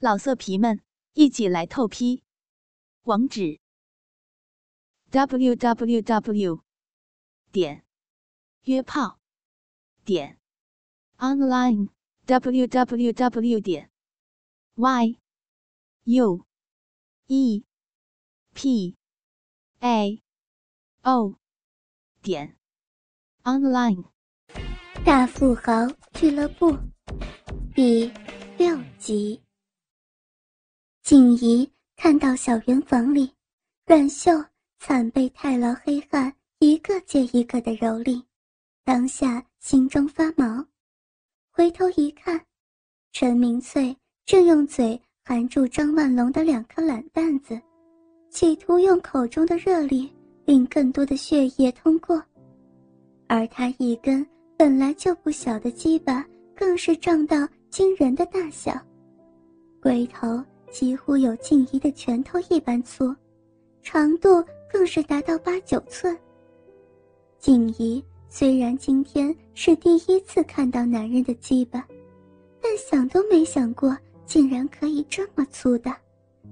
老色皮们，一起来透批！网址：w w w 点约炮点 online w w w 点 y u e p a o 点 online。大富豪俱乐部第六集。静怡看到小圆房里，阮秀惨被太牢黑汉一个接一个的蹂躏，当下心中发毛。回头一看，陈明翠正用嘴含住张万龙的两颗懒蛋子，企图用口中的热力令更多的血液通过，而他一根本来就不小的鸡巴，更是胀到惊人的大小，龟头。几乎有静怡的拳头一般粗，长度更是达到八九寸。静怡虽然今天是第一次看到男人的鸡巴，但想都没想过竟然可以这么粗的，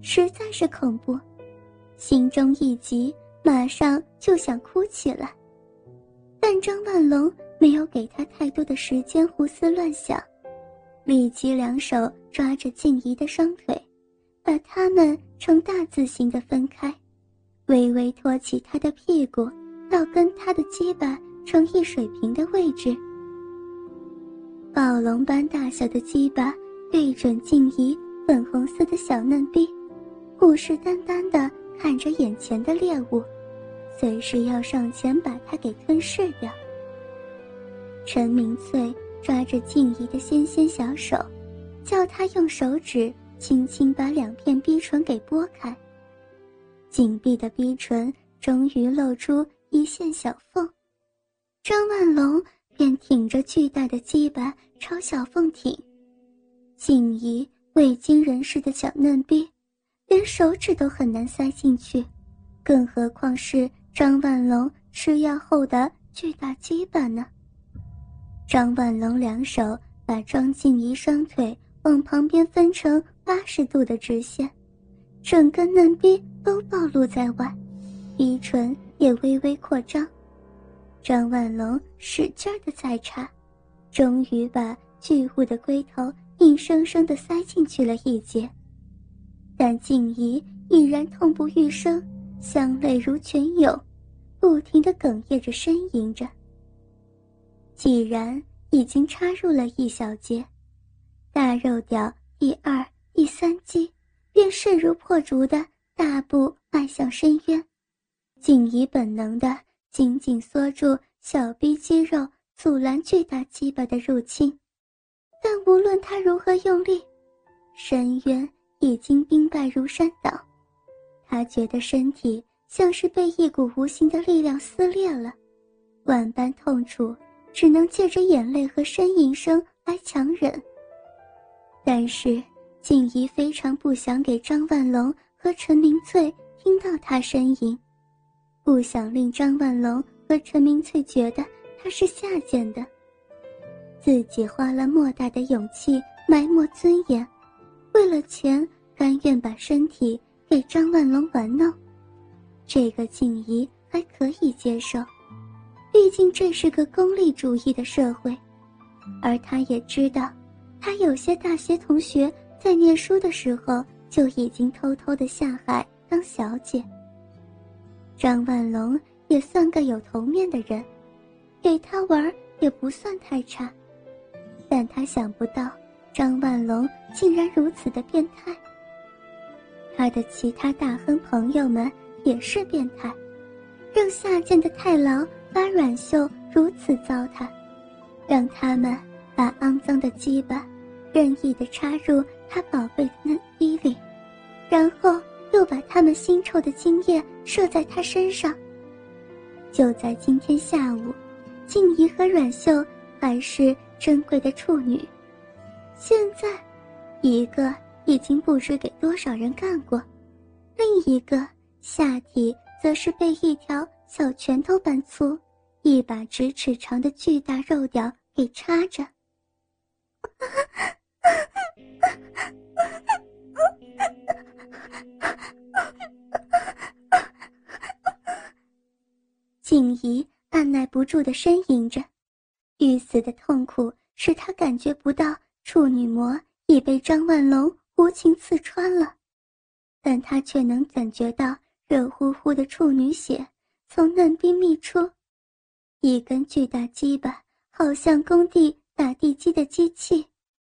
实在是恐怖，心中一急，马上就想哭起来。但张万龙没有给他太多的时间胡思乱想，立即两手抓着静怡的双腿。把它们呈大字形的分开，微微托起他的屁股，到跟他的鸡巴成一水平的位置。暴龙般大小的鸡巴对准静怡粉红色的小嫩逼，虎视眈眈地看着眼前的猎物，随时要上前把它给吞噬掉。陈明翠抓着静怡的纤纤小手，叫他用手指。轻轻把两片逼唇给拨开，紧闭的逼唇终于露出一线小缝，张万龙便挺着巨大的鸡巴朝小缝挺。静怡未经人事的小嫩逼，连手指都很难塞进去，更何况是张万龙吃药后的巨大鸡巴呢？张万龙两手把张静怡双腿往旁边分成。八十度的直线，整个嫩逼都暴露在外，鼻唇也微微扩张。张万龙使劲的在插，终于把巨物的龟头硬生生的塞进去了一截。但静怡已然痛不欲生，香泪如泉涌，不停的哽咽着呻吟着。既然已经插入了一小节，大肉屌第二。第三击，便势如破竹的大步迈向深渊，静怡本能的紧紧缩住小臂肌肉，阻拦巨大鸡巴的入侵。但无论他如何用力，深渊已经兵败如山倒。他觉得身体像是被一股无形的力量撕裂了，万般痛楚，只能借着眼泪和呻吟声来强忍。但是。静怡非常不想给张万龙和陈明翠听到他呻吟，不想令张万龙和陈明翠觉得他是下贱的。自己花了莫大的勇气埋没尊严，为了钱甘愿把身体给张万龙玩弄，这个静怡还可以接受，毕竟这是个功利主义的社会，而她也知道，她有些大学同学。在念书的时候就已经偷偷的下海当小姐。张万龙也算个有头面的人，给他玩也不算太差，但他想不到张万龙竟然如此的变态。他的其他大亨朋友们也是变态，让下贱的太郎把阮秀如此糟蹋，让他们把肮脏的鸡巴任意的插入。他宝贝的嫩逼里，然后又把他们腥臭的精液射在他身上。就在今天下午，静怡和阮秀还是珍贵的处女，现在，一个已经不知给多少人干过，另一个下体则是被一条小拳头般粗、一把直尺长的巨大肉屌给插着。怡按耐不住的呻吟着，欲死的痛苦使他感觉不到处女膜已被张万龙无情刺穿了，但他却能感觉到热乎乎的处女血从嫩逼泌出，一根巨大鸡巴好像工地打地基的机器，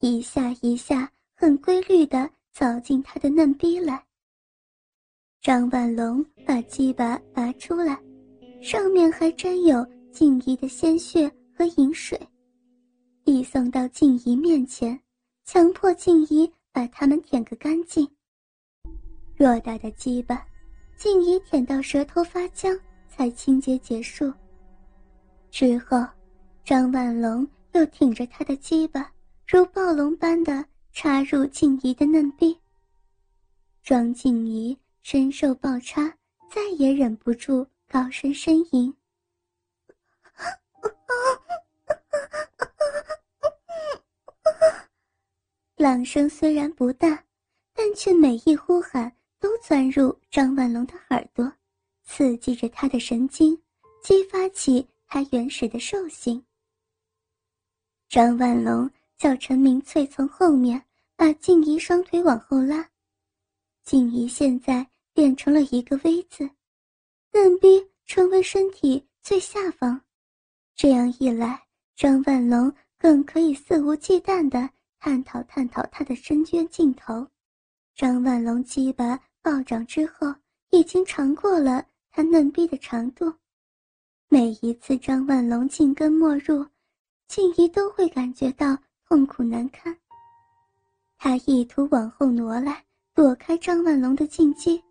一下一下很规律地凿进他的嫩逼来。张万龙把鸡巴拔出来，上面还沾有静怡的鲜血和饮水，递送到静怡面前，强迫静怡把它们舔个干净。偌大的鸡巴，静怡舔到舌头发僵，才清洁结束。之后，张万龙又挺着他的鸡巴，如暴龙般的插入静怡的嫩壁。庄静怡。深受暴插，再也忍不住高声呻吟。浪声虽然不大，但却每一呼喊都钻入张万龙的耳朵，刺激着他的神经，激发起他原始的兽性。张万龙叫陈明翠从后面把静怡双腿往后拉，静怡现在。变成了一个 V 字，嫩逼成为身体最下方，这样一来，张万龙更可以肆无忌惮地探讨探讨他的深渊尽头。张万龙鸡巴暴涨之后，已经长过了他嫩逼的长度。每一次张万龙进根没入，静怡都会感觉到痛苦难堪。他意图往后挪来，躲开张万龙的进击。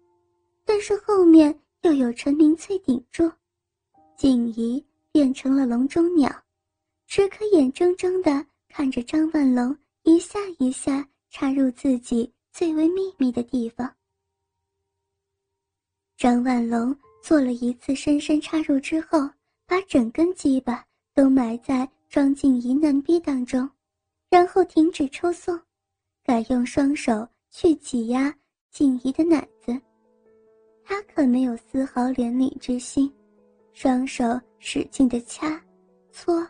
但是后面又有陈明翠顶住，静怡变成了笼中鸟，只可眼睁睁地看着张万龙一下一下插入自己最为秘密的地方。张万龙做了一次深深插入之后，把整根鸡巴都埋在庄静怡嫩逼当中，然后停止抽送，改用双手去挤压静怡的奶子。他可没有丝毫怜悯之心，双手使劲的掐、搓、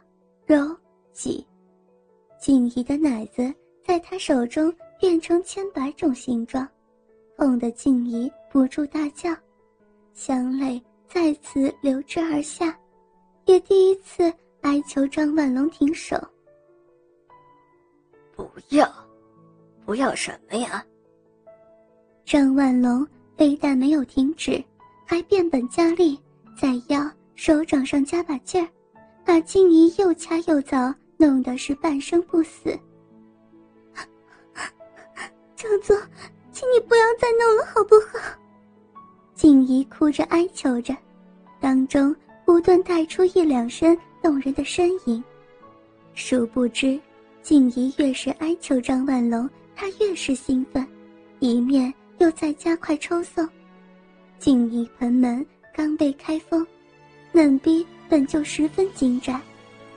揉、挤，静怡的奶子在他手中变成千百种形状，痛得静怡不住大叫，香泪再次流之而下，也第一次哀求张万龙停手。不要，不要什么呀？张万龙。非但没有停止，还变本加厉，在腰、手掌上加把劲儿，把静怡又掐又凿，弄得是半生不死。张总，请你不要再弄了，好不好？静怡哭着哀求着，当中不断带出一两声动人的呻吟。殊不知，静怡越是哀求张万龙，他越是兴奋，一面。又在加快抽送，静怡盆门刚被开封，嫩逼本就十分精湛，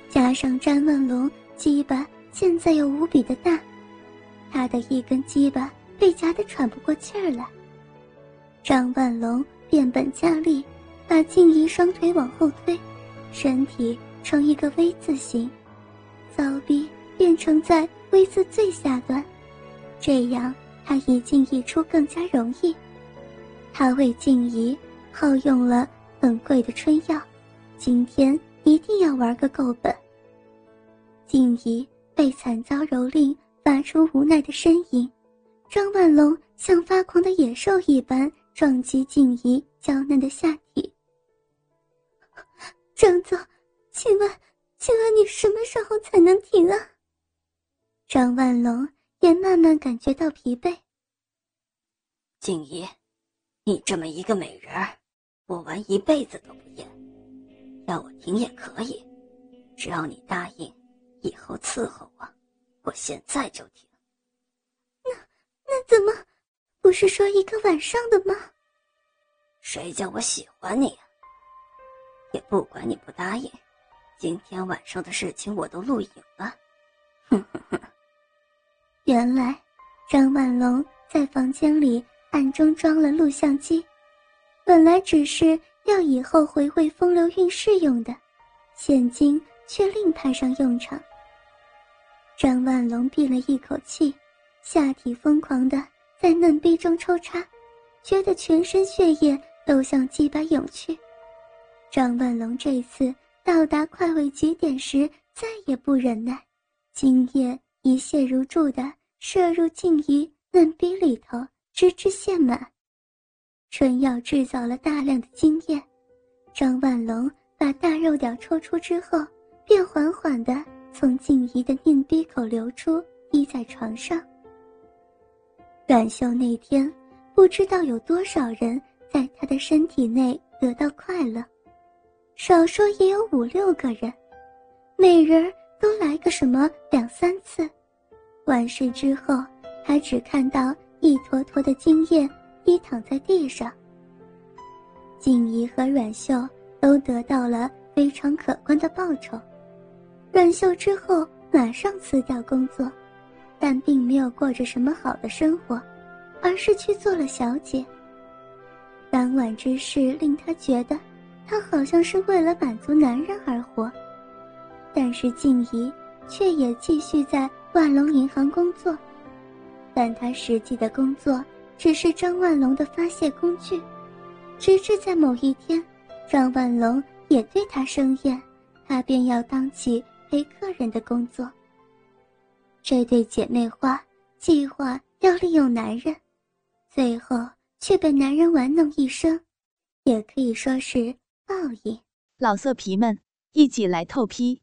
加上张万龙鸡巴现在又无比的大，他的一根鸡巴被夹得喘不过气儿来。张万龙变本加厉，把静怡双腿往后推，身体呈一个 V 字形，骚逼变成在 V 字最下端，这样。他一进一出更加容易，他为静怡耗用了很贵的春药，今天一定要玩个够本。静怡被惨遭蹂躏，发出无奈的呻吟。张万龙像发狂的野兽一般撞击静怡娇嫩的下体。张总，请问，请问你什么时候才能停啊？张万龙。也慢慢感觉到疲惫。静怡，你这么一个美人儿，我玩一辈子都不厌。要我停也可以，只要你答应以后伺候我，我现在就停。那那怎么？不是说一个晚上的吗？谁叫我喜欢你？也不管你不答应，今天晚上的事情我都录影了。哼哼哼。原来，张万龙在房间里暗中装了录像机，本来只是要以后回味风流韵事用的，现今却另派上用场。张万龙闭了一口气，下体疯狂的在嫩逼中抽插，觉得全身血液都向鸡巴涌去。张万龙这次到达快慰极点时，再也不忍耐，今夜一泻如注的射入静怡嫩逼里头，直至陷满。春药制造了大量的精液，张万龙把大肉屌抽出之后，便缓缓地从静怡的嫩逼口流出，滴在床上。阮秀那天不知道有多少人在他的身体内得到快乐，少说也有五六个人，每人都来个什么两三次，完事之后还只看到一坨坨的精液。滴躺在地上，静怡和阮秀都得到了非常可观的报酬。阮秀之后马上辞掉工作，但并没有过着什么好的生活，而是去做了小姐。当晚之事令她觉得，她好像是为了满足男人而活。但是静怡却也继续在万隆银行工作，但她实际的工作。只是张万龙的发泄工具，直至在某一天，张万龙也对他生厌，他便要当起陪客人的工作。这对姐妹花计划要利用男人，最后却被男人玩弄一生，也可以说是报应。老色皮们，一起来透批，